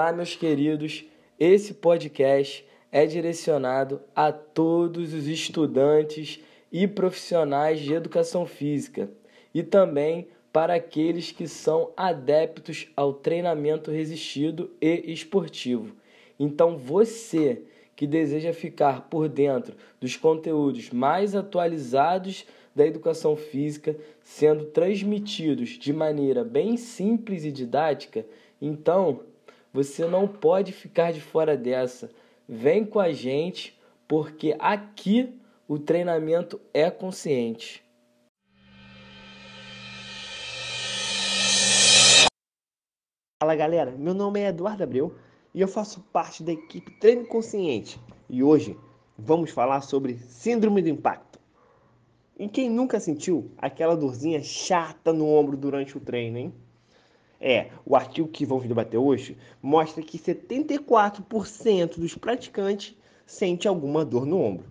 Olá, meus queridos. Esse podcast é direcionado a todos os estudantes e profissionais de educação física e também para aqueles que são adeptos ao treinamento resistido e esportivo. Então, você que deseja ficar por dentro dos conteúdos mais atualizados da educação física, sendo transmitidos de maneira bem simples e didática, então você não pode ficar de fora dessa. Vem com a gente, porque aqui o treinamento é consciente. Fala galera, meu nome é Eduardo Abreu e eu faço parte da equipe Treino Consciente e hoje vamos falar sobre Síndrome do Impacto. E quem nunca sentiu aquela dorzinha chata no ombro durante o treino, hein? É, o artigo que vamos debater hoje mostra que 74% dos praticantes sente alguma dor no ombro.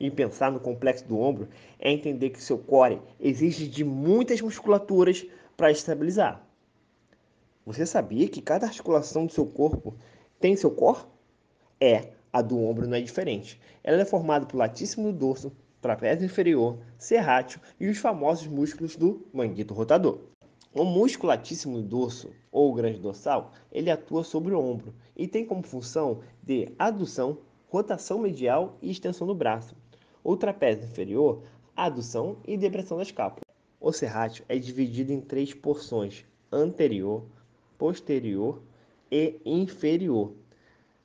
E pensar no complexo do ombro é entender que seu core exige de muitas musculaturas para estabilizar. Você sabia que cada articulação do seu corpo tem seu core? É, a do ombro não é diferente. Ela é formada por latíssimo do dorso, trapézio inferior, serrátil e os famosos músculos do manguito rotador. O músculo latíssimo do dorso, ou grande dorsal, ele atua sobre o ombro e tem como função de adução, rotação medial e extensão do braço. O trapézio inferior, adução e depressão da escápula. O serrátil é dividido em três porções: anterior, posterior e inferior.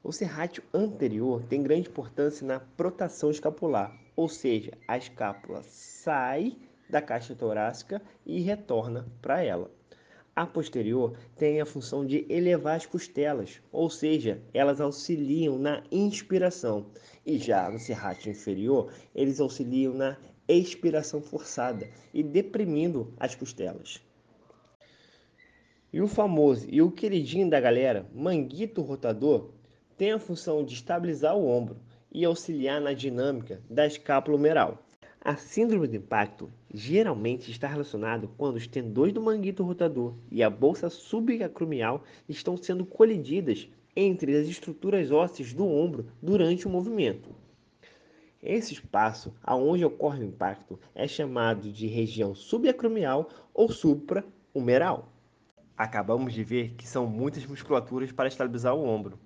O serrátil anterior tem grande importância na protação escapular, ou seja, a escápula sai da caixa torácica e retorna para ela. A posterior tem a função de elevar as costelas, ou seja, elas auxiliam na inspiração. E já no serrátil inferior, eles auxiliam na expiração forçada e deprimindo as costelas. E o famoso e o queridinho da galera, manguito rotador, tem a função de estabilizar o ombro e auxiliar na dinâmica da escápula humeral. A síndrome de impacto geralmente está relacionada quando os tendões do manguito rotador e a bolsa subacromial estão sendo colididas entre as estruturas ósseas do ombro durante o movimento. Esse espaço aonde ocorre o impacto é chamado de região subacromial ou supra-humeral. Acabamos de ver que são muitas musculaturas para estabilizar o ombro,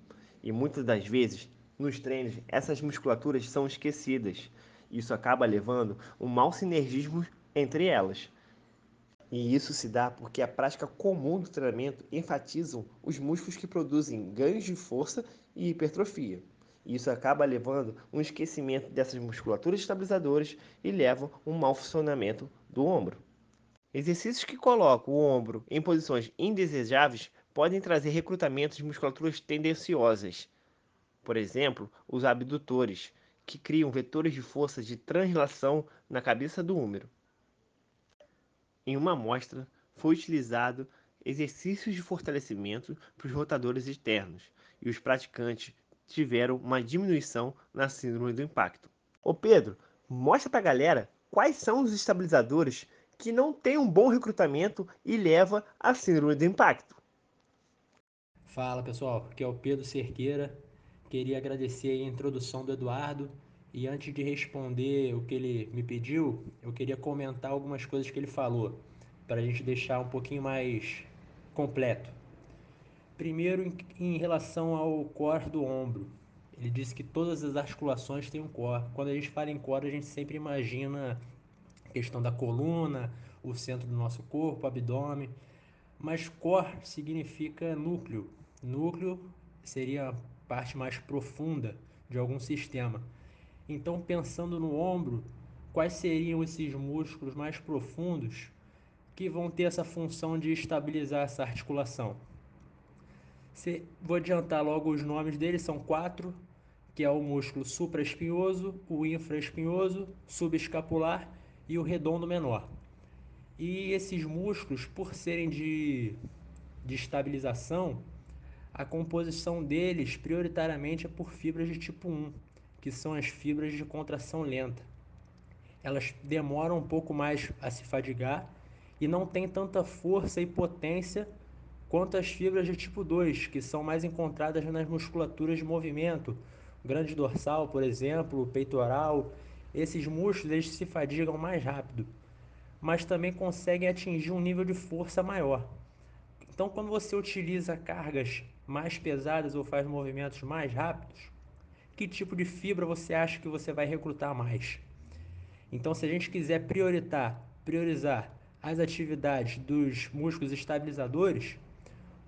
e muitas das vezes nos treinos essas musculaturas são esquecidas isso acaba levando um mau sinergismo entre elas. E isso se dá porque a prática comum do treinamento enfatizam os músculos que produzem ganhos de força e hipertrofia. Isso acaba levando um esquecimento dessas musculaturas estabilizadoras e leva um mau funcionamento do ombro. Exercícios que colocam o ombro em posições indesejáveis podem trazer recrutamento de musculaturas tendenciosas. Por exemplo, os abdutores, que criam vetores de força de translação na cabeça do húmero. Em uma amostra, foi utilizado exercícios de fortalecimento para os rotadores externos e os praticantes tiveram uma diminuição na síndrome do impacto. Ô Pedro, mostra para a galera quais são os estabilizadores que não têm um bom recrutamento e leva à síndrome do impacto. Fala pessoal, aqui é o Pedro Cerqueira, Queria agradecer a introdução do Eduardo e antes de responder o que ele me pediu, eu queria comentar algumas coisas que ele falou para a gente deixar um pouquinho mais completo. Primeiro, em, relação ao core do ombro, ele disse que todas as articulações têm um core. Quando a gente fala em core, a gente sempre imagina a questão da coluna, o centro do nosso corpo, abdômen. Mas core significa núcleo. Núcleo seria parte mais profunda de algum sistema. Então, pensando no ombro, quais seriam esses músculos mais profundos que vão ter essa função de estabilizar essa articulação? Se, vou adiantar logo os nomes deles, são quatro, que é o músculo supraespinhoso, o infraespinhoso, subescapular e o redondo menor. E esses músculos, por serem de, de estabilização, a composição deles prioritariamente é por fibras de tipo 1, que são as fibras de contração lenta. Elas demoram um pouco mais a se fadigar e não têm tanta força e potência quanto às fibras de tipo 2, que são mais encontradas nas musculaturas de movimento, grande dorsal, por exemplo, peitoral. Esses músculos eles se fadigam mais rápido, mas também conseguem atingir um nível de força maior. Então, quando você utiliza cargas mais pesadas ou faz movimentos mais rápidos, que tipo de fibra você acha que você vai recrutar mais? Então, se a gente quiser priorizar, priorizar as atividades dos músculos estabilizadores,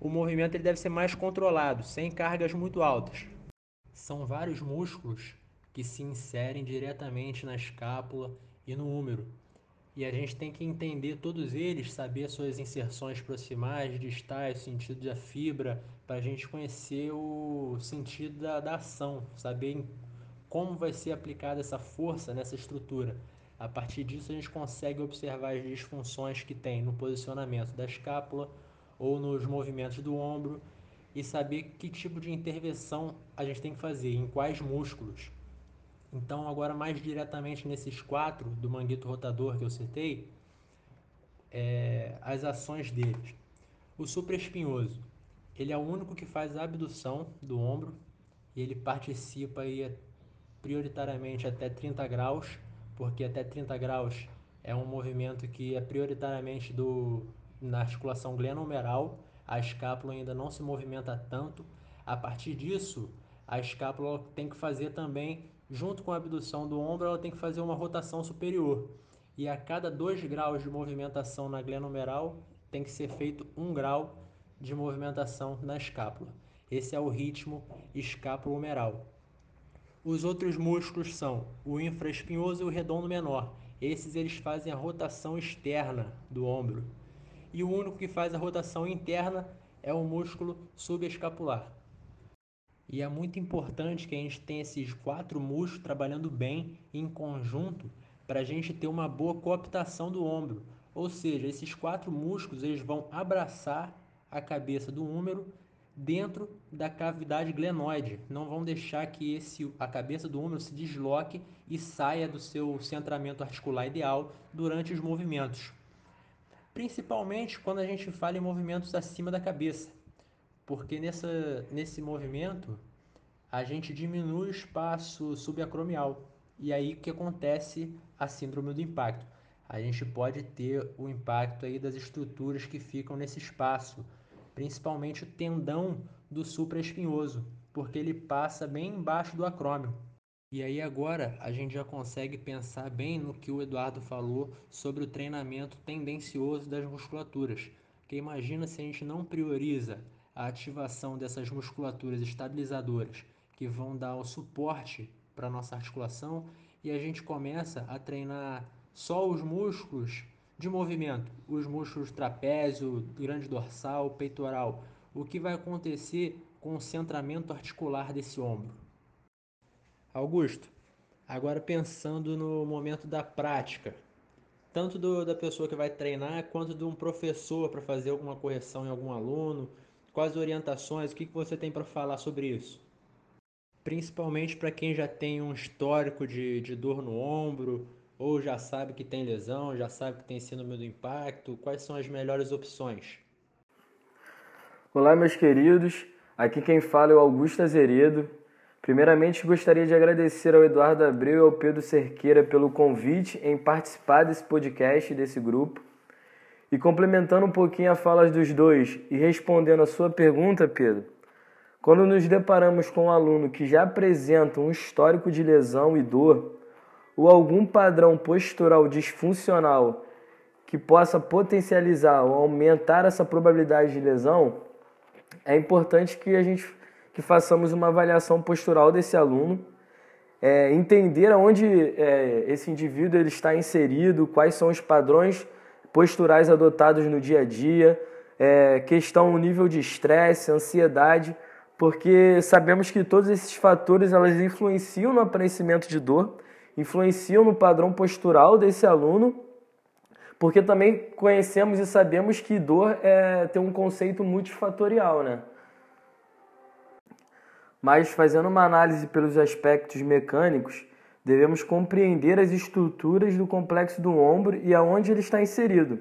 o movimento ele deve ser mais controlado, sem cargas muito altas. São vários músculos que se inserem diretamente na escápula e no úmero. E a gente tem que entender todos eles, saber suas inserções proximais, distais, sentido da fibra, para a gente conhecer o sentido da, da ação, saber como vai ser aplicada essa força nessa estrutura. A partir disso, a gente consegue observar as disfunções que tem no posicionamento da escápula ou nos movimentos do ombro e saber que tipo de intervenção a gente tem que fazer, em quais músculos. Então, agora mais diretamente nesses quatro do manguito rotador que eu citei, é, as ações deles. O supraespinhoso, ele é o único que faz a abdução do ombro e ele participa aí prioritariamente até 30 graus, porque até 30 graus é um movimento que é prioritariamente do, na articulação glenomeral, a escápula ainda não se movimenta tanto. A partir disso, a escápula tem que fazer também, junto com a abdução do ombro, ela tem que fazer uma rotação superior. E a cada 2 graus de movimentação na glenomeral, tem que ser feito 1 um grau de movimentação na escápula. Esse é o ritmo escápulo-humeral. Os outros músculos são o infraespinhoso e o redondo menor. Esses eles fazem a rotação externa do ombro e o único que faz a rotação interna é o músculo subescapular. E é muito importante que a gente tenha esses quatro músculos trabalhando bem em conjunto para a gente ter uma boa cooptação do ombro. Ou seja, esses quatro músculos eles vão abraçar a cabeça do húmero dentro da cavidade glenoide. Não vão deixar que esse, a cabeça do húmero se desloque e saia do seu centramento articular ideal durante os movimentos principalmente quando a gente fala em movimentos acima da cabeça, porque nessa, nesse movimento a gente diminui o espaço subacromial e aí que acontece a síndrome do impacto. A gente pode ter o impacto aí das estruturas que ficam nesse espaço, principalmente o tendão do supraespinhoso, porque ele passa bem embaixo do acrômio. E aí agora a gente já consegue pensar bem no que o Eduardo falou sobre o treinamento tendencioso das musculaturas. Que imagina se a gente não prioriza a ativação dessas musculaturas estabilizadoras que vão dar o suporte para nossa articulação e a gente começa a treinar só os músculos de movimento, os músculos trapézio, grande dorsal, peitoral. O que vai acontecer com o centramento articular desse ombro? Augusto, agora pensando no momento da prática, tanto do, da pessoa que vai treinar quanto de um professor para fazer alguma correção em algum aluno, quais orientações, o que, que você tem para falar sobre isso? Principalmente para quem já tem um histórico de, de dor no ombro, ou já sabe que tem lesão, já sabe que tem síndrome do impacto, quais são as melhores opções? Olá, meus queridos. Aqui quem fala é o Augusto Azeredo, Primeiramente, gostaria de agradecer ao Eduardo Abreu e ao Pedro Cerqueira pelo convite em participar desse podcast, desse grupo. E complementando um pouquinho a fala dos dois e respondendo a sua pergunta, Pedro, quando nos deparamos com um aluno que já apresenta um histórico de lesão e dor, ou algum padrão postural disfuncional que possa potencializar ou aumentar essa probabilidade de lesão, é importante que a gente que façamos uma avaliação postural desse aluno, é, entender aonde é, esse indivíduo ele está inserido, quais são os padrões posturais adotados no dia a dia, é, questão nível de estresse, ansiedade, porque sabemos que todos esses fatores elas influenciam no aparecimento de dor, influenciam no padrão postural desse aluno, porque também conhecemos e sabemos que dor é, tem um conceito multifatorial, né? mas fazendo uma análise pelos aspectos mecânicos, devemos compreender as estruturas do complexo do ombro e aonde ele está inserido.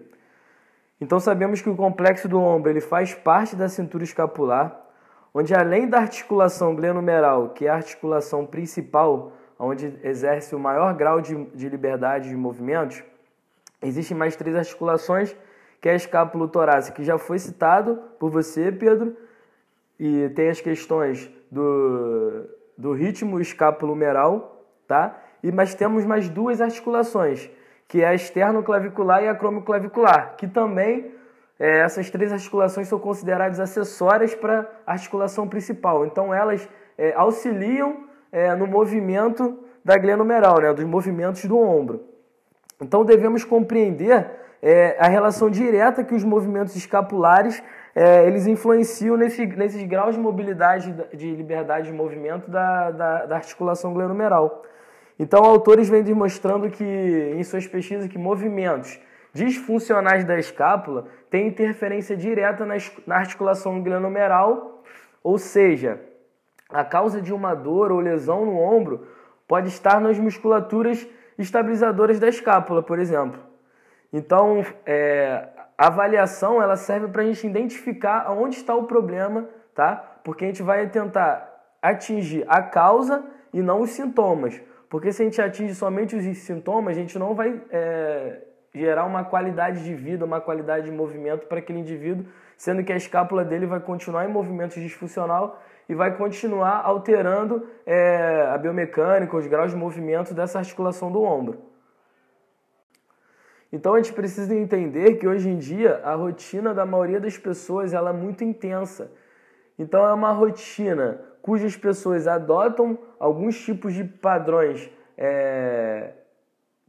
Então sabemos que o complexo do ombro ele faz parte da cintura escapular, onde além da articulação glenumeral, que é a articulação principal, onde exerce o maior grau de, de liberdade de movimentos, existem mais três articulações, que é a escápula torácica, que já foi citado por você, Pedro, e tem as questões do, do ritmo escapulomeral, tá? E mas temos mais duas articulações, que é a externo-clavicular e a cromoclavicular, que também é, essas três articulações são consideradas acessórias para a articulação principal. Então elas é, auxiliam é, no movimento da glenomeral, né, dos movimentos do ombro. Então devemos compreender é, a relação direta que os movimentos escapulares é, eles influenciam nesse, nesses graus de mobilidade, de liberdade de movimento da, da, da articulação glenomeral. Então, autores vêm demonstrando que, em suas pesquisas, que movimentos disfuncionais da escápula têm interferência direta na, na articulação glenomeral, ou seja, a causa de uma dor ou lesão no ombro pode estar nas musculaturas estabilizadoras da escápula, por exemplo. Então, é, a avaliação ela serve para a gente identificar onde está o problema, tá? Porque a gente vai tentar atingir a causa e não os sintomas. Porque se a gente atinge somente os sintomas, a gente não vai é, gerar uma qualidade de vida, uma qualidade de movimento para aquele indivíduo, sendo que a escápula dele vai continuar em movimento disfuncional e vai continuar alterando é, a biomecânica, os graus de movimento dessa articulação do ombro. Então a gente precisa entender que hoje em dia a rotina da maioria das pessoas ela é muito intensa. Então é uma rotina cujas pessoas adotam alguns tipos de padrões é,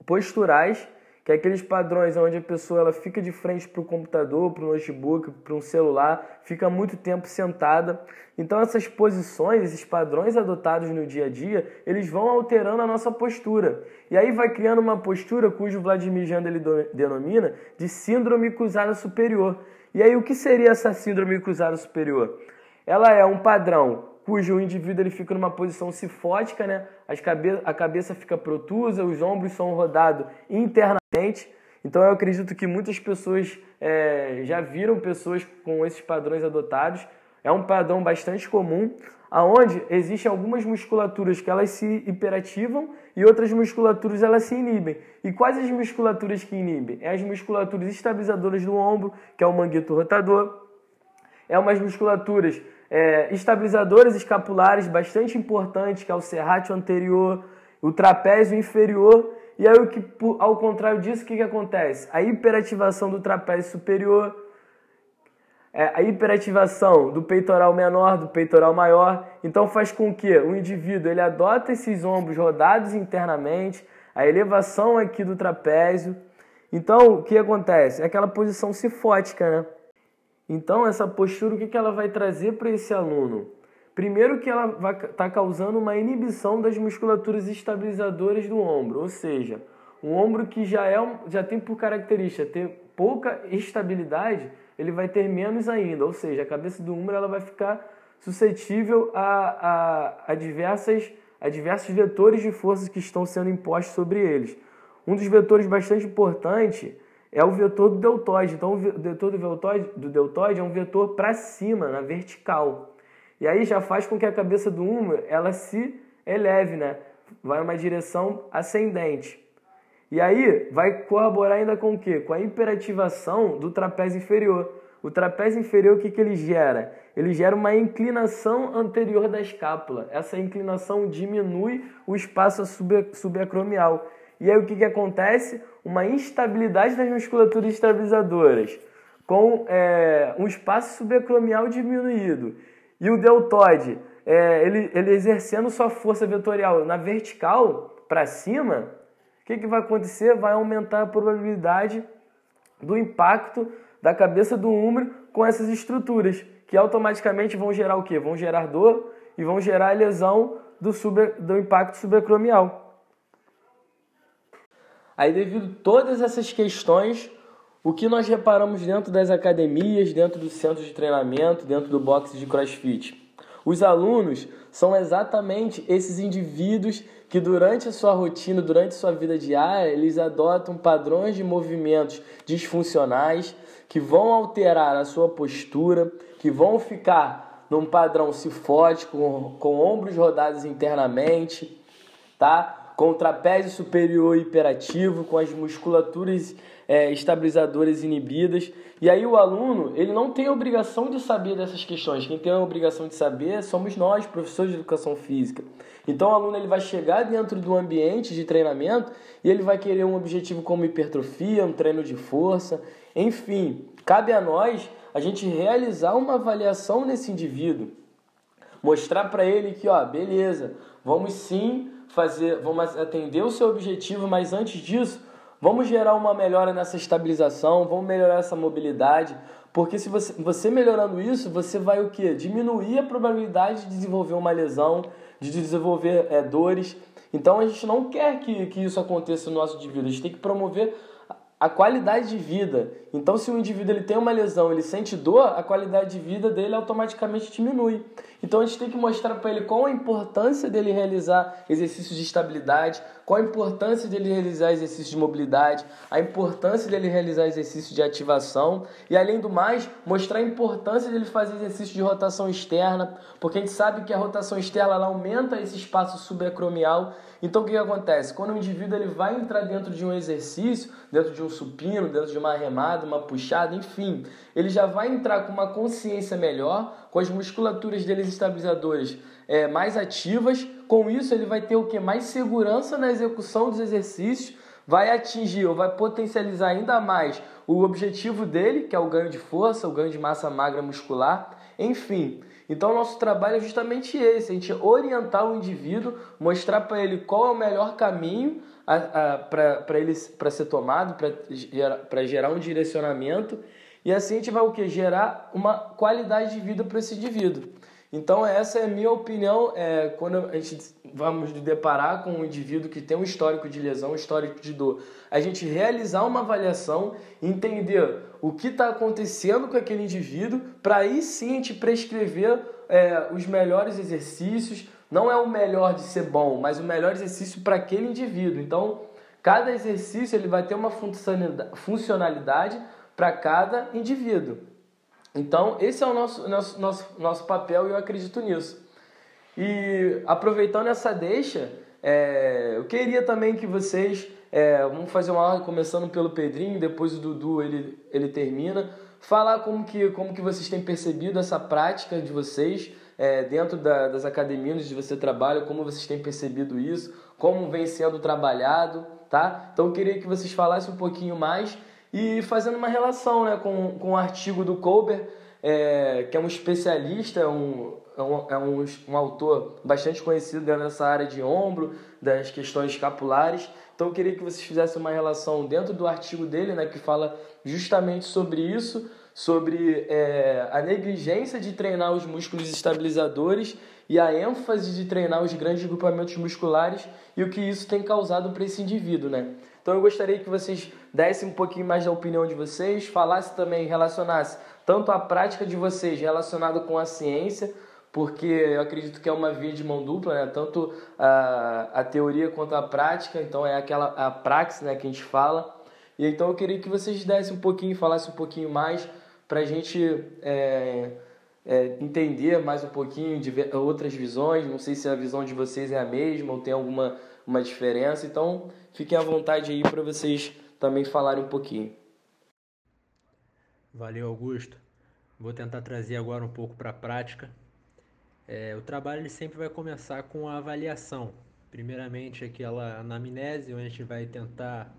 posturais, que é aqueles padrões onde a pessoa ela fica de frente para o computador, para o notebook, para um celular, fica muito tempo sentada. Então essas posições, esses padrões adotados no dia a dia, eles vão alterando a nossa postura. E aí vai criando uma postura cujo Vladimir Janda ele denomina de síndrome cruzada superior. E aí o que seria essa síndrome cruzada superior? Ela é um padrão cujo indivíduo ele fica numa posição cifótica, né? As cabe a cabeça fica protusa, os ombros são rodados internamente. Então eu acredito que muitas pessoas é, já viram pessoas com esses padrões adotados. É um padrão bastante comum, aonde existem algumas musculaturas que elas se hiperativam e outras musculaturas elas se inibem. E quais as musculaturas que inibem? É as musculaturas estabilizadoras do ombro, que é o manguito rotador. É umas musculaturas é, estabilizadores escapulares bastante importantes, que é o serrátil anterior, o trapézio inferior. E aí, que, ao contrário disso, o que, que acontece? A hiperativação do trapézio superior, é, a hiperativação do peitoral menor, do peitoral maior. Então, faz com que o indivíduo ele adota esses ombros rodados internamente, a elevação aqui do trapézio. Então, o que acontece? É aquela posição cifótica, né? Então, essa postura, o que ela vai trazer para esse aluno? Primeiro que ela vai estar tá causando uma inibição das musculaturas estabilizadoras do ombro, ou seja, um ombro que já, é, já tem por característica ter pouca estabilidade, ele vai ter menos ainda, ou seja, a cabeça do ombro ela vai ficar suscetível a, a, a, diversas, a diversos vetores de forças que estão sendo impostos sobre eles. Um dos vetores bastante importante é o vetor do deltoide. Então, o vetor do deltoide, do deltoide é um vetor para cima, na vertical. E aí já faz com que a cabeça do húmero ela se eleve, né? Vai uma direção ascendente. E aí vai corroborar ainda com o quê? Com a hiperativação do trapézio inferior. O trapézio inferior, o que, que ele gera? Ele gera uma inclinação anterior da escápula. Essa inclinação diminui o espaço subacromial. E aí o que, que acontece? Uma instabilidade das musculaturas estabilizadoras, com é, um espaço subacromial diminuído. E o deltoide, é, ele, ele exercendo sua força vetorial na vertical, para cima, o que, que vai acontecer? Vai aumentar a probabilidade do impacto da cabeça do húmero com essas estruturas, que automaticamente vão gerar o quê? Vão gerar dor e vão gerar lesão do, sub, do impacto subacromial. Aí, devido a todas essas questões, o que nós reparamos dentro das academias, dentro do centro de treinamento, dentro do boxe de crossfit? Os alunos são exatamente esses indivíduos que durante a sua rotina, durante a sua vida diária, eles adotam padrões de movimentos disfuncionais que vão alterar a sua postura, que vão ficar num padrão cifótico, com, com ombros rodados internamente, tá? Com o trapézio superior hiperativo, com as musculaturas é, estabilizadoras inibidas. E aí o aluno, ele não tem obrigação de saber dessas questões. Quem tem a obrigação de saber somos nós, professores de educação física. Então o aluno ele vai chegar dentro do ambiente de treinamento e ele vai querer um objetivo como hipertrofia, um treino de força, enfim, cabe a nós a gente realizar uma avaliação nesse indivíduo, mostrar para ele que, ó, beleza, vamos sim fazer, vamos atender o seu objetivo, mas antes disso, vamos gerar uma melhora nessa estabilização, vamos melhorar essa mobilidade, porque se você, você melhorando isso, você vai o que? Diminuir a probabilidade de desenvolver uma lesão, de desenvolver é, dores. Então a gente não quer que, que isso aconteça no nosso indivíduo, a gente tem que promover a qualidade de vida. Então, se o indivíduo ele tem uma lesão, ele sente dor, a qualidade de vida dele automaticamente diminui. Então, a gente tem que mostrar para ele qual a importância dele realizar exercícios de estabilidade, qual a importância dele realizar exercícios de mobilidade, a importância dele realizar exercícios de ativação e, além do mais, mostrar a importância dele fazer exercício de rotação externa, porque a gente sabe que a rotação externa ela aumenta esse espaço subacromial então o que, que acontece? Quando o indivíduo ele vai entrar dentro de um exercício, dentro de um supino, dentro de uma remada, uma puxada, enfim, ele já vai entrar com uma consciência melhor, com as musculaturas dele estabilizadoras é, mais ativas. Com isso ele vai ter o que? Mais segurança na execução dos exercícios, vai atingir ou vai potencializar ainda mais o objetivo dele, que é o ganho de força, o ganho de massa magra muscular, enfim. Então, nosso trabalho é justamente esse: a gente orientar o indivíduo, mostrar para ele qual é o melhor caminho para ele para ser tomado, para gerar, gerar um direcionamento, e assim a gente vai o que? Gerar uma qualidade de vida para esse indivíduo. Então, essa é a minha opinião é, quando a gente vamos deparar com um indivíduo que tem um histórico de lesão, um histórico de dor. A gente realizar uma avaliação, entender o que está acontecendo com aquele indivíduo, para aí sim a gente prescrever é, os melhores exercícios. Não é o melhor de ser bom, mas o melhor exercício para aquele indivíduo. Então, cada exercício ele vai ter uma funcionalidade para cada indivíduo. Então, esse é o nosso, nosso, nosso, nosso papel e eu acredito nisso. E aproveitando essa deixa, é, eu queria também que vocês é, vamos fazer uma aula começando pelo Pedrinho, depois o Dudu ele, ele termina. Falar como que, como que vocês têm percebido essa prática de vocês é, dentro da, das academias onde você trabalha, como vocês têm percebido isso, como vem sendo trabalhado, tá? Então eu queria que vocês falassem um pouquinho mais e fazendo uma relação né, com, com o artigo do Colbert, é, que é um especialista, um, é um, é um, um autor bastante conhecido dessa área de ombro, das questões escapulares. Então eu queria que vocês fizessem uma relação dentro do artigo dele, né, que fala justamente sobre isso, sobre é, a negligência de treinar os músculos estabilizadores e a ênfase de treinar os grandes grupamentos musculares e o que isso tem causado para esse indivíduo, né? Então eu gostaria que vocês dessem um pouquinho mais da opinião de vocês, falassem também, relacionasse tanto a prática de vocês relacionada com a ciência, porque eu acredito que é uma via de mão dupla, né? tanto a, a teoria quanto a prática, então é aquela a praxis né, que a gente fala. E então eu queria que vocês dessem um pouquinho, falassem um pouquinho mais para a gente é, é, entender mais um pouquinho de outras visões. Não sei se a visão de vocês é a mesma ou tem alguma uma diferença. Então fiquem à vontade aí para vocês também falarem um pouquinho. Valeu, Augusto. Vou tentar trazer agora um pouco para a prática é, o trabalho ele sempre vai começar com a avaliação. Primeiramente, aquela anamnese, onde a gente vai tentar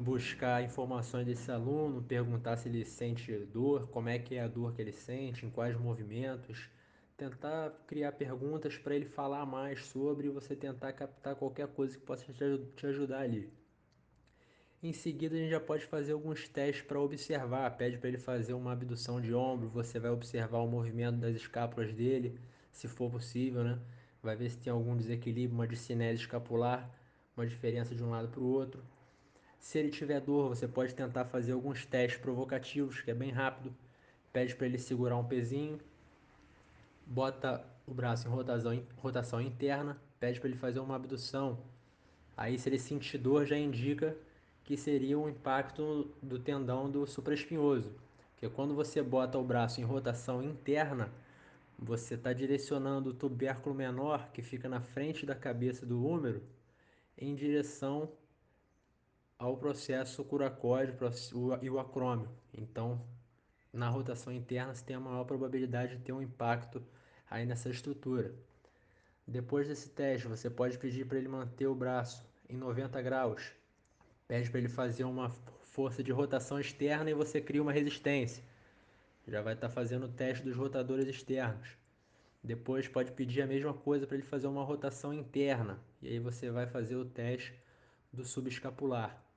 buscar informações desse aluno, perguntar se ele sente dor, como é que é a dor que ele sente, em quais movimentos, tentar criar perguntas para ele falar mais sobre e você tentar captar qualquer coisa que possa te ajudar ali. Em seguida, a gente já pode fazer alguns testes para observar. Pede para ele fazer uma abdução de ombro, você vai observar o movimento das escápulas dele se for possível, né? Vai ver se tem algum desequilíbrio, uma discinese escapular, uma diferença de um lado para o outro. Se ele tiver dor, você pode tentar fazer alguns testes provocativos, que é bem rápido. Pede para ele segurar um pezinho, bota o braço em rotação, rotação interna, pede para ele fazer uma abdução. Aí, se ele sentir dor, já indica que seria um impacto do tendão do supraespinhoso. Porque quando você bota o braço em rotação interna, você está direcionando o tubérculo menor, que fica na frente da cabeça do húmero, em direção ao processo curacóide e o acrômio. Então, na rotação interna, você tem a maior probabilidade de ter um impacto aí nessa estrutura. Depois desse teste, você pode pedir para ele manter o braço em 90 graus. Pede para ele fazer uma força de rotação externa e você cria uma resistência. Já vai estar tá fazendo o teste dos rotadores externos. Depois pode pedir a mesma coisa para ele fazer uma rotação interna. E aí você vai fazer o teste do subescapular.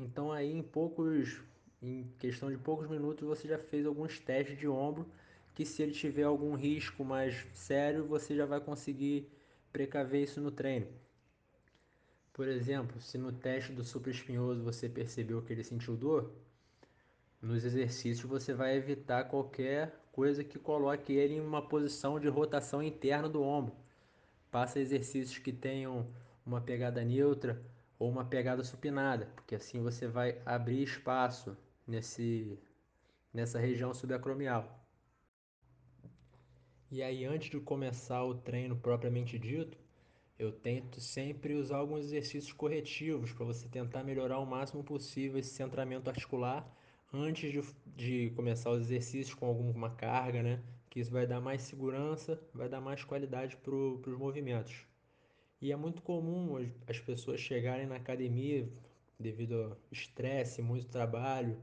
Então aí em poucos, em questão de poucos minutos você já fez alguns testes de ombro que se ele tiver algum risco mais sério você já vai conseguir precaver isso no treino. Por exemplo, se no teste do supraespinhoso você percebeu que ele sentiu dor, nos exercícios você vai evitar qualquer coisa que coloque ele em uma posição de rotação interna do ombro. Passa exercícios que tenham uma pegada neutra ou uma pegada supinada, porque assim você vai abrir espaço nesse, nessa região subacromial. E aí, antes de começar o treino propriamente dito, eu tento sempre usar alguns exercícios corretivos para você tentar melhorar o máximo possível esse centramento articular antes de, de começar os exercícios com alguma carga, né? Que isso vai dar mais segurança, vai dar mais qualidade para os movimentos. E é muito comum as pessoas chegarem na academia devido ao estresse, muito trabalho.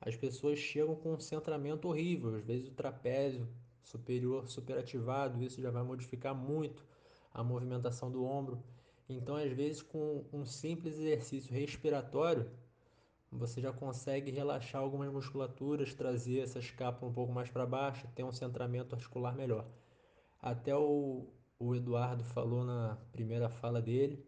As pessoas chegam com um centramento horrível, às vezes o trapézio superior superativado, isso já vai modificar muito a movimentação do ombro. Então, às vezes, com um simples exercício respiratório, você já consegue relaxar algumas musculaturas, trazer essa escápula um pouco mais para baixo, ter um centramento articular melhor. Até o, o Eduardo falou na primeira fala dele,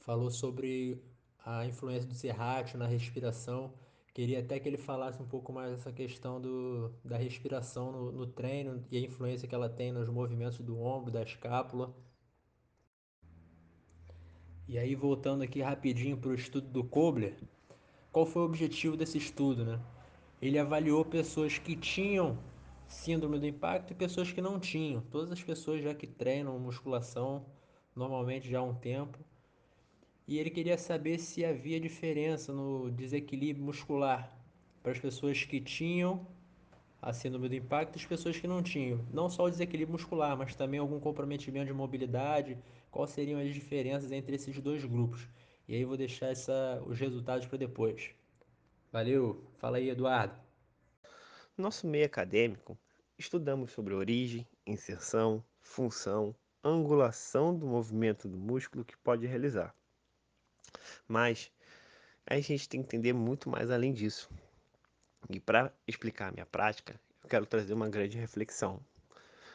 falou sobre a influência do serrátil na respiração. Queria até que ele falasse um pouco mais dessa questão do, da respiração no, no treino e a influência que ela tem nos movimentos do ombro, da escápula. E aí, voltando aqui rapidinho para o estudo do Kobler, qual foi o objetivo desse estudo? Né? Ele avaliou pessoas que tinham síndrome do impacto e pessoas que não tinham. Todas as pessoas já que treinam musculação normalmente já há um tempo. E ele queria saber se havia diferença no desequilíbrio muscular para as pessoas que tinham a síndrome do impacto e as pessoas que não tinham. Não só o desequilíbrio muscular, mas também algum comprometimento de mobilidade. Quais seriam as diferenças entre esses dois grupos? E aí vou deixar essa, os resultados para depois. Valeu, fala aí, Eduardo. Nosso meio acadêmico, estudamos sobre origem, inserção, função, angulação do movimento do músculo que pode realizar. Mas a gente tem que entender muito mais além disso. E para explicar a minha prática, eu quero trazer uma grande reflexão.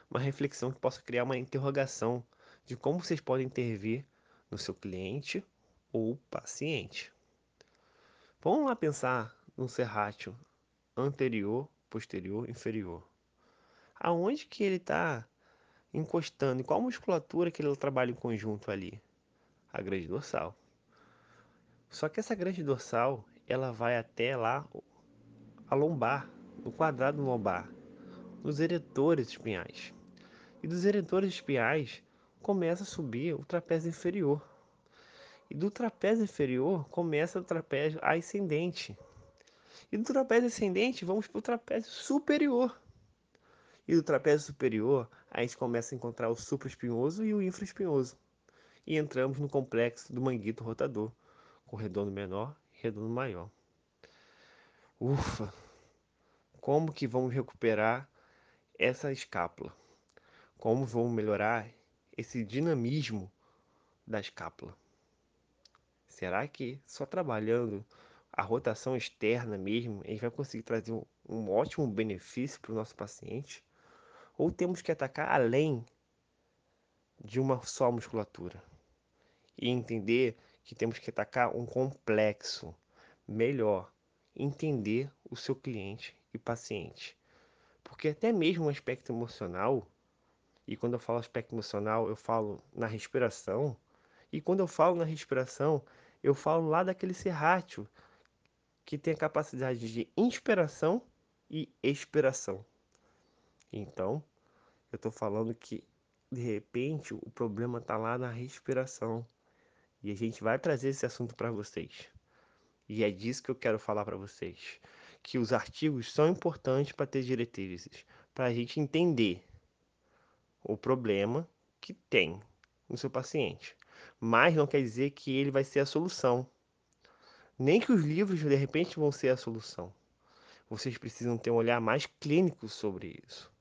Uma reflexão que possa criar uma interrogação de como vocês podem intervir no seu cliente ou paciente. Vamos lá pensar num serrátil anterior posterior, inferior. Aonde que ele está encostando? Em qual musculatura que ele trabalha em conjunto ali? A grande dorsal. Só que essa grande dorsal, ela vai até lá a lombar, no quadrado lombar, nos eretores espinhais. E dos eretores espinhais começa a subir o trapézio inferior. E do trapézio inferior começa o trapézio ascendente, e do trapézio ascendente, vamos para o trapézio superior. E do trapézio superior, a gente começa a encontrar o supraespinhoso e o infraespinhoso. E entramos no complexo do manguito rotador, com redondo menor e redondo maior. Ufa! Como que vamos recuperar essa escápula? Como vamos melhorar esse dinamismo da escápula? Será que só trabalhando a rotação externa mesmo, a gente vai conseguir trazer um, um ótimo benefício para o nosso paciente? Ou temos que atacar além de uma só musculatura? E entender que temos que atacar um complexo melhor, entender o seu cliente e paciente. Porque até mesmo o aspecto emocional E quando eu falo aspecto emocional, eu falo na respiração. E quando eu falo na respiração, eu falo lá daquele serrátil que tem a capacidade de inspiração e expiração. Então, eu estou falando que de repente o problema está lá na respiração. E a gente vai trazer esse assunto para vocês. E é disso que eu quero falar para vocês. Que os artigos são importantes para ter diretrizes, para a gente entender o problema que tem no seu paciente. Mas não quer dizer que ele vai ser a solução. Nem que os livros de repente vão ser a solução. Vocês precisam ter um olhar mais clínico sobre isso.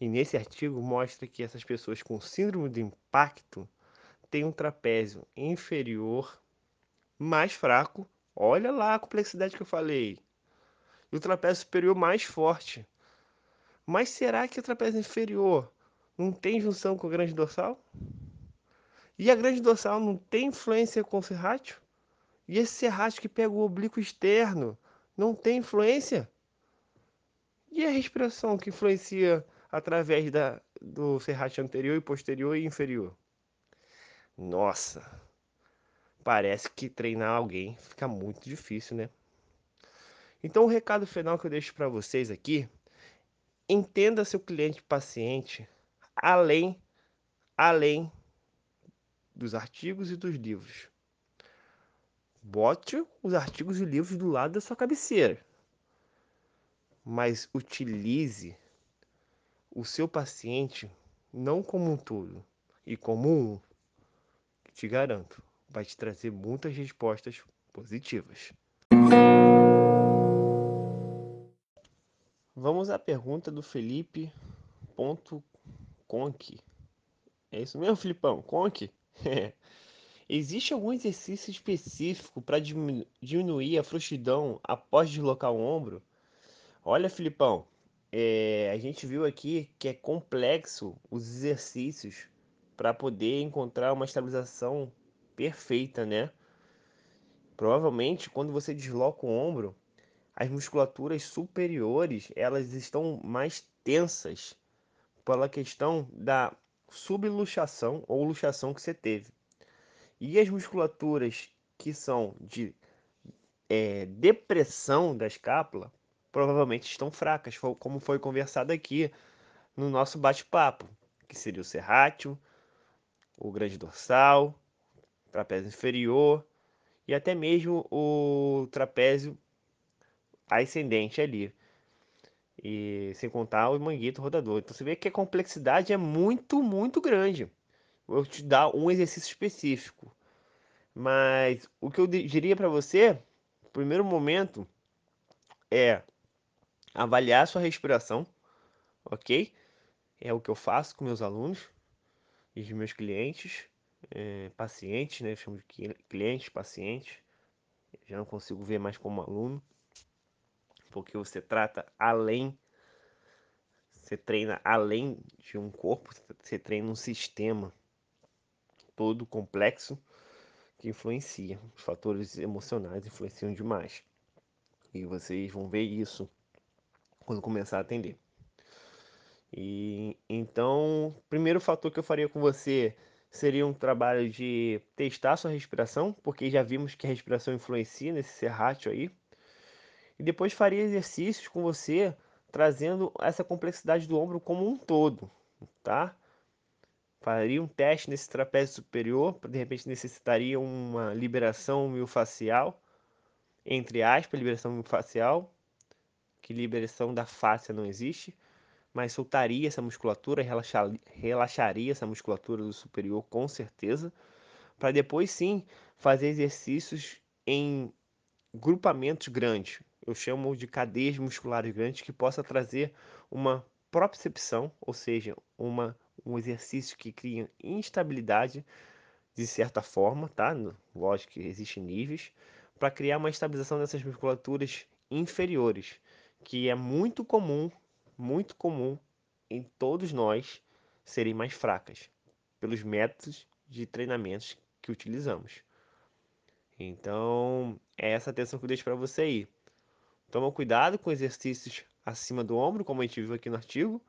E nesse artigo mostra que essas pessoas com síndrome do impacto têm um trapézio inferior mais fraco. Olha lá a complexidade que eu falei. E o trapézio superior mais forte. Mas será que o trapézio inferior não tem junção com a grande dorsal? E a grande dorsal não tem influência com o serrátil? E esse serrátil que pega o oblíquo externo não tem influência? E a respiração que influencia através da, do serrátil anterior e posterior e inferior? Nossa, parece que treinar alguém fica muito difícil, né? Então, o recado final que eu deixo para vocês aqui: entenda seu cliente paciente além além dos artigos e dos livros. Bote os artigos e livros do lado da sua cabeceira. Mas utilize o seu paciente não como um todo, e como um. Te garanto, vai te trazer muitas respostas positivas. Vamos à pergunta do Felipe. Ponto. É isso mesmo, Filipão? Conk? Existe algum exercício específico para diminuir a frouxidão após deslocar o ombro? Olha, Filipão, é, a gente viu aqui que é complexo os exercícios para poder encontrar uma estabilização perfeita, né? Provavelmente, quando você desloca o ombro, as musculaturas superiores elas estão mais tensas pela questão da subluxação ou luxação que você teve. E as musculaturas que são de é, depressão da escápula provavelmente estão fracas, como foi conversado aqui no nosso bate-papo, que seria o serrátil, o grande dorsal, trapézio inferior e até mesmo o trapézio ascendente ali. E sem contar o manguito rodador. Então você vê que a complexidade é muito, muito grande. Vou te dar um exercício específico. Mas o que eu diria para você, no primeiro momento, é avaliar sua respiração, ok? É o que eu faço com meus alunos e os meus clientes, é, pacientes, né? Eu chamo de clientes, pacientes. Já não consigo ver mais como aluno porque você trata além, você treina além de um corpo, você treina um sistema todo complexo que influencia. Os fatores emocionais influenciam demais. E vocês vão ver isso quando começar a atender. E então, primeiro fator que eu faria com você seria um trabalho de testar sua respiração, porque já vimos que a respiração influencia nesse serrátil aí. E depois faria exercícios com você, trazendo essa complexidade do ombro como um todo, tá? Faria um teste nesse trapézio superior, de repente necessitaria uma liberação miofascial, entre aspas, liberação miofascial, que liberação da fáscia não existe, mas soltaria essa musculatura, relaxar, relaxaria essa musculatura do superior com certeza, para depois sim fazer exercícios em grupamentos grandes, eu chamo de cadeias musculares grandes que possa trazer uma propriocepção, ou seja, uma, um exercício que cria instabilidade de certa forma, tá? Lógico que existem níveis, para criar uma estabilização dessas musculaturas inferiores, que é muito comum, muito comum em todos nós serem mais fracas, pelos métodos de treinamentos que utilizamos. Então, é essa atenção que eu deixo para você aí. Toma cuidado com exercícios acima do ombro, como a gente viu aqui no artigo.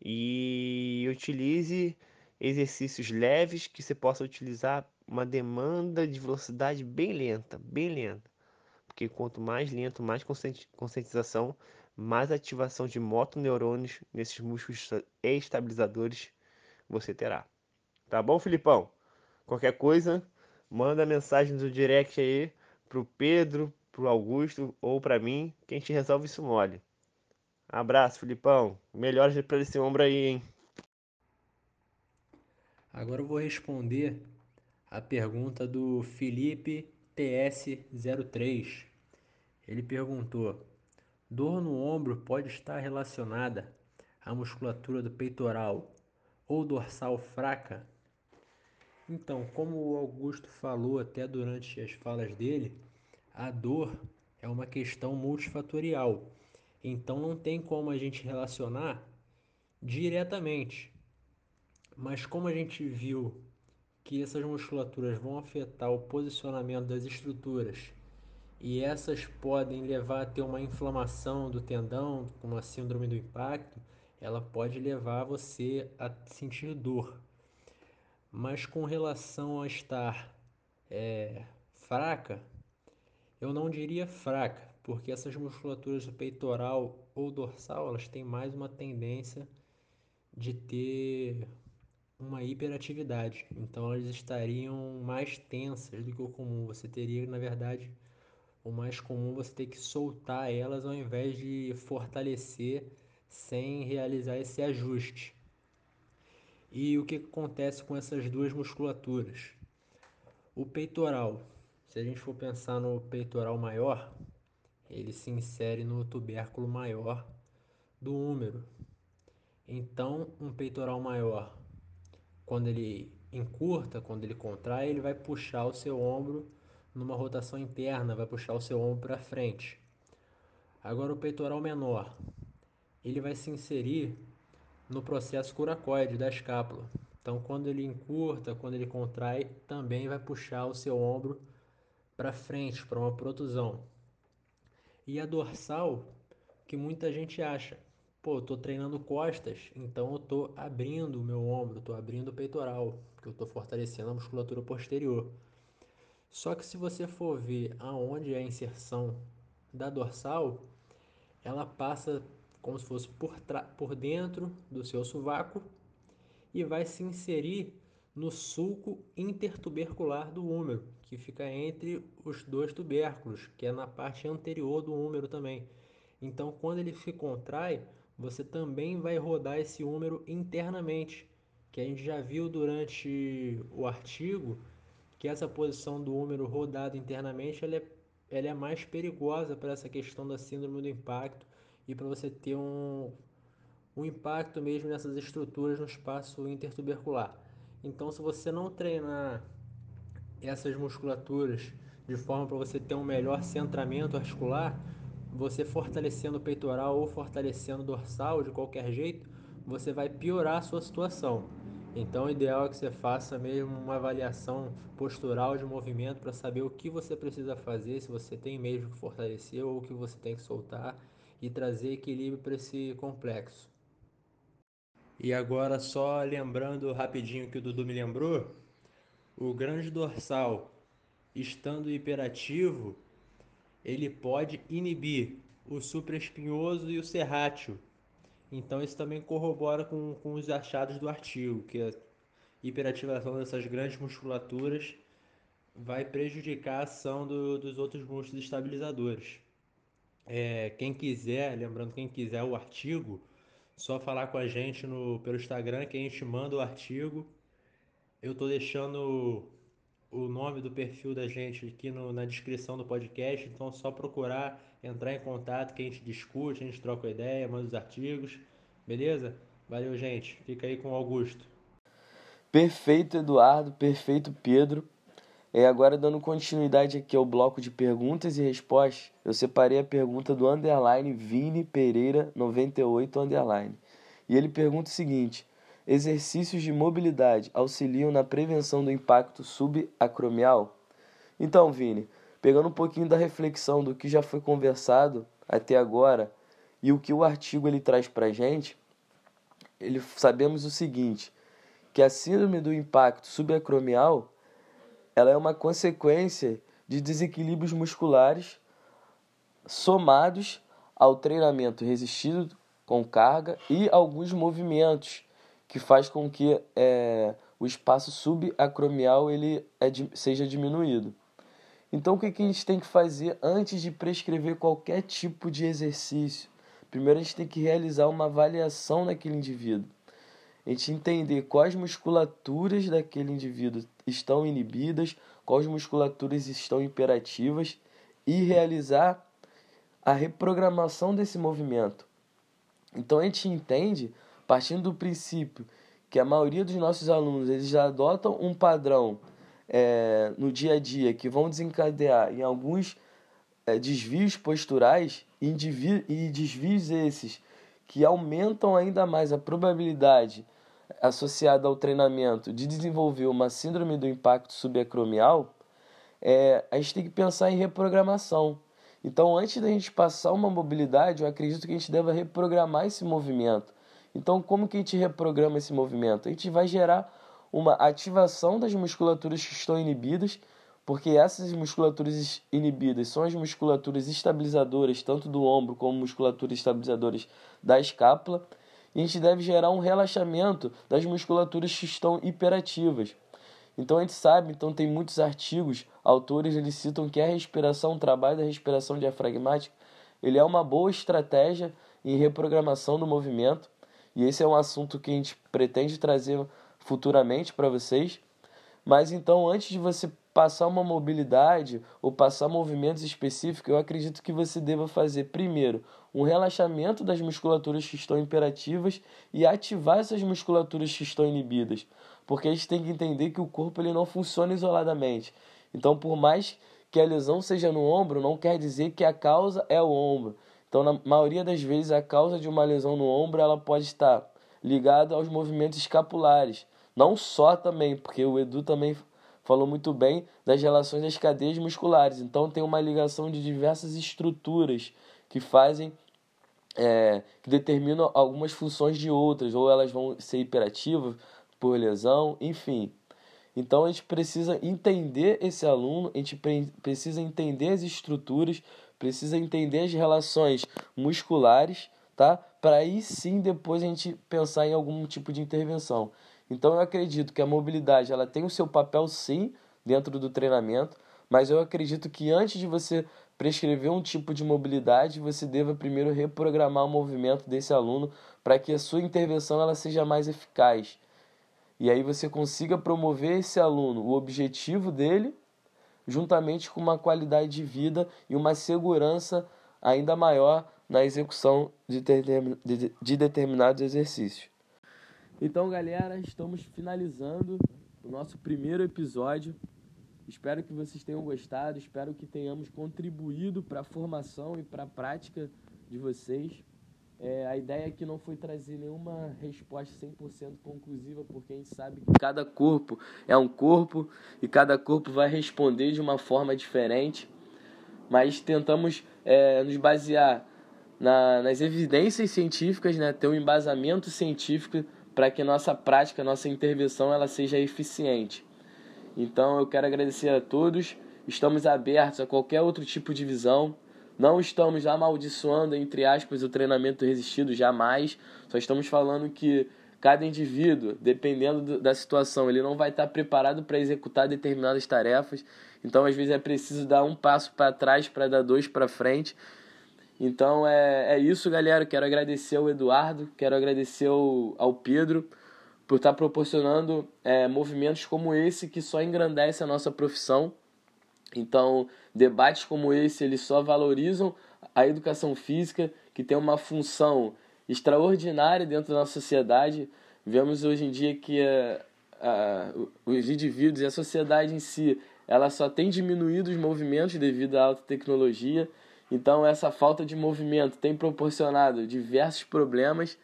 e utilize exercícios leves que você possa utilizar uma demanda de velocidade bem lenta, bem lenta. Porque quanto mais lento, mais conscientização, mais ativação de motoneurônios nesses músculos estabilizadores você terá. Tá bom, Filipão? Qualquer coisa, manda mensagem no direct aí pro Pedro, pro Augusto ou para mim, que a gente resolve isso mole. Abraço, Filipão. Melhoras para esse ombro aí, hein? Agora eu vou responder a pergunta do Felipe TS03. Ele perguntou: Dor no ombro pode estar relacionada à musculatura do peitoral ou dorsal fraca? Então, como o Augusto falou até durante as falas dele, a dor é uma questão multifatorial. Então não tem como a gente relacionar diretamente. Mas como a gente viu que essas musculaturas vão afetar o posicionamento das estruturas e essas podem levar a ter uma inflamação do tendão, como a síndrome do impacto, ela pode levar você a sentir dor. Mas com relação a estar é, fraca, eu não diria fraca, porque essas musculaturas do peitoral ou dorsal, elas têm mais uma tendência de ter uma hiperatividade. Então elas estariam mais tensas do que o comum. Você teria, na verdade, o mais comum você ter que soltar elas ao invés de fortalecer sem realizar esse ajuste. E o que acontece com essas duas musculaturas? O peitoral, se a gente for pensar no peitoral maior, ele se insere no tubérculo maior do úmero. Então, um peitoral maior, quando ele encurta, quando ele contrai, ele vai puxar o seu ombro numa rotação interna, vai puxar o seu ombro para frente. Agora o peitoral menor, ele vai se inserir no processo coracoide da escápula. Então, quando ele encurta, quando ele contrai, também vai puxar o seu ombro para frente, para uma protusão. E a dorsal, que muita gente acha, pô, eu tô treinando costas, então eu tô abrindo o meu ombro, tô abrindo o peitoral, porque eu tô fortalecendo a musculatura posterior. Só que se você for ver aonde é a inserção da dorsal, ela passa como se fosse por, por dentro do seu sovaco e vai se inserir no sulco intertubercular do úmero, que fica entre os dois tubérculos, que é na parte anterior do úmero também. Então, quando ele se contrai, você também vai rodar esse úmero internamente, que a gente já viu durante o artigo que essa posição do úmero rodado internamente ela é, ela é mais perigosa para essa questão da síndrome do impacto e para você ter um, um impacto mesmo nessas estruturas no espaço intertubercular. Então, se você não treinar essas musculaturas de forma para você ter um melhor centramento articular, você fortalecendo o peitoral ou fortalecendo o dorsal de qualquer jeito, você vai piorar a sua situação. Então, o ideal é que você faça mesmo uma avaliação postural de movimento para saber o que você precisa fazer, se você tem mesmo que fortalecer ou o que você tem que soltar e trazer equilíbrio para esse complexo. E agora, só lembrando rapidinho que o Dudu me lembrou, o grande dorsal, estando hiperativo, ele pode inibir o supraespinhoso e o serrátil. Então isso também corrobora com, com os achados do artigo, que a hiperativação dessas grandes musculaturas vai prejudicar a ação do, dos outros músculos estabilizadores. É, quem quiser, lembrando, quem quiser o artigo, só falar com a gente no, pelo Instagram que a gente manda o artigo. Eu estou deixando o nome do perfil da gente aqui no, na descrição do podcast, então é só procurar, entrar em contato que a gente discute, a gente troca ideia, manda os artigos, beleza? Valeu, gente. Fica aí com o Augusto. Perfeito, Eduardo. Perfeito, Pedro. E agora, dando continuidade aqui ao bloco de perguntas e respostas, eu separei a pergunta do underline Vini Pereira 98 underline. E ele pergunta o seguinte: Exercícios de mobilidade auxiliam na prevenção do impacto subacromial? Então, Vini, pegando um pouquinho da reflexão do que já foi conversado até agora e o que o artigo ele traz para gente, ele, sabemos o seguinte, que a síndrome do impacto subacromial ela é uma consequência de desequilíbrios musculares somados ao treinamento resistido com carga e alguns movimentos que faz com que é, o espaço subacromial ele é, seja diminuído. Então, o que, que a gente tem que fazer antes de prescrever qualquer tipo de exercício? Primeiro, a gente tem que realizar uma avaliação daquele indivíduo. A gente entender quais musculaturas daquele indivíduo estão inibidas, quais musculaturas estão imperativas e realizar a reprogramação desse movimento. Então, a gente entende, partindo do princípio que a maioria dos nossos alunos eles adotam um padrão é, no dia a dia que vão desencadear em alguns é, desvios posturais e desvios esses que aumentam ainda mais a probabilidade associada ao treinamento de desenvolver uma síndrome do impacto subacromial, é, a gente tem que pensar em reprogramação. Então, antes da gente passar uma mobilidade, eu acredito que a gente deva reprogramar esse movimento. Então, como que a gente reprograma esse movimento? A gente vai gerar uma ativação das musculaturas que estão inibidas, porque essas musculaturas inibidas são as musculaturas estabilizadoras, tanto do ombro como musculaturas estabilizadoras da escápula, e a gente deve gerar um relaxamento das musculaturas que estão hiperativas. Então a gente sabe, então tem muitos artigos, autores eles citam que a respiração, o trabalho da respiração diafragmática, ele é uma boa estratégia em reprogramação do movimento, e esse é um assunto que a gente pretende trazer futuramente para vocês. Mas então, antes de você passar uma mobilidade ou passar movimentos específicos, eu acredito que você deva fazer primeiro um relaxamento das musculaturas que estão imperativas e ativar essas musculaturas que estão inibidas, porque a gente tem que entender que o corpo ele não funciona isoladamente. Então, por mais que a lesão seja no ombro, não quer dizer que a causa é o ombro. Então, na maioria das vezes, a causa de uma lesão no ombro ela pode estar ligada aos movimentos escapulares. Não só também, porque o Edu também falou muito bem das relações das cadeias musculares. Então tem uma ligação de diversas estruturas que fazem, é, que determinam algumas funções de outras, ou elas vão ser hiperativas por lesão, enfim. Então a gente precisa entender esse aluno, a gente precisa entender as estruturas, precisa entender as relações musculares, tá? Para aí sim depois a gente pensar em algum tipo de intervenção. Então eu acredito que a mobilidade ela tem o seu papel sim dentro do treinamento, mas eu acredito que antes de você prescrever um tipo de mobilidade, você deva primeiro reprogramar o movimento desse aluno para que a sua intervenção ela seja mais eficaz. E aí você consiga promover esse aluno, o objetivo dele, juntamente com uma qualidade de vida e uma segurança ainda maior na execução de, de determinados exercícios. Então, galera, estamos finalizando o nosso primeiro episódio. Espero que vocês tenham gostado, espero que tenhamos contribuído para a formação e para a prática de vocês. É, a ideia aqui não foi trazer nenhuma resposta 100% conclusiva, porque a gente sabe que cada corpo é um corpo e cada corpo vai responder de uma forma diferente. Mas tentamos é, nos basear na, nas evidências científicas, né, ter um embasamento científico para que nossa prática, nossa intervenção, ela seja eficiente. Então eu quero agradecer a todos. Estamos abertos a qualquer outro tipo de visão. Não estamos amaldiçoando, entre aspas, o treinamento resistido, jamais. Só estamos falando que cada indivíduo, dependendo da situação, ele não vai estar preparado para executar determinadas tarefas. Então, às vezes, é preciso dar um passo para trás para dar dois para frente. Então é, é isso, galera. Quero agradecer ao Eduardo, quero agradecer ao, ao Pedro por estar proporcionando é, movimentos como esse que só engrandece a nossa profissão. Então, debates como esse, eles só valorizam a educação física, que tem uma função extraordinária dentro da nossa sociedade. Vemos hoje em dia que a, a, os indivíduos e a sociedade em si, ela só tem diminuído os movimentos devido à alta tecnologia. Então, essa falta de movimento tem proporcionado diversos problemas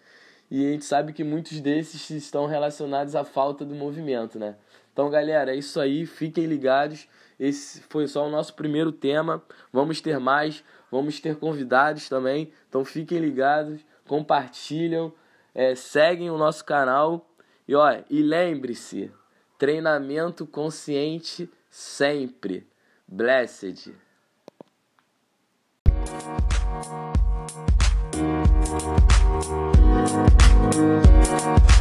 e a gente sabe que muitos desses estão relacionados à falta do movimento, né? Então, galera, é isso aí, fiquem ligados. Esse foi só o nosso primeiro tema. Vamos ter mais, vamos ter convidados também. Então, fiquem ligados, compartilham, é, seguem o nosso canal. E, e lembre-se, treinamento consciente sempre. Blessed. Thank you.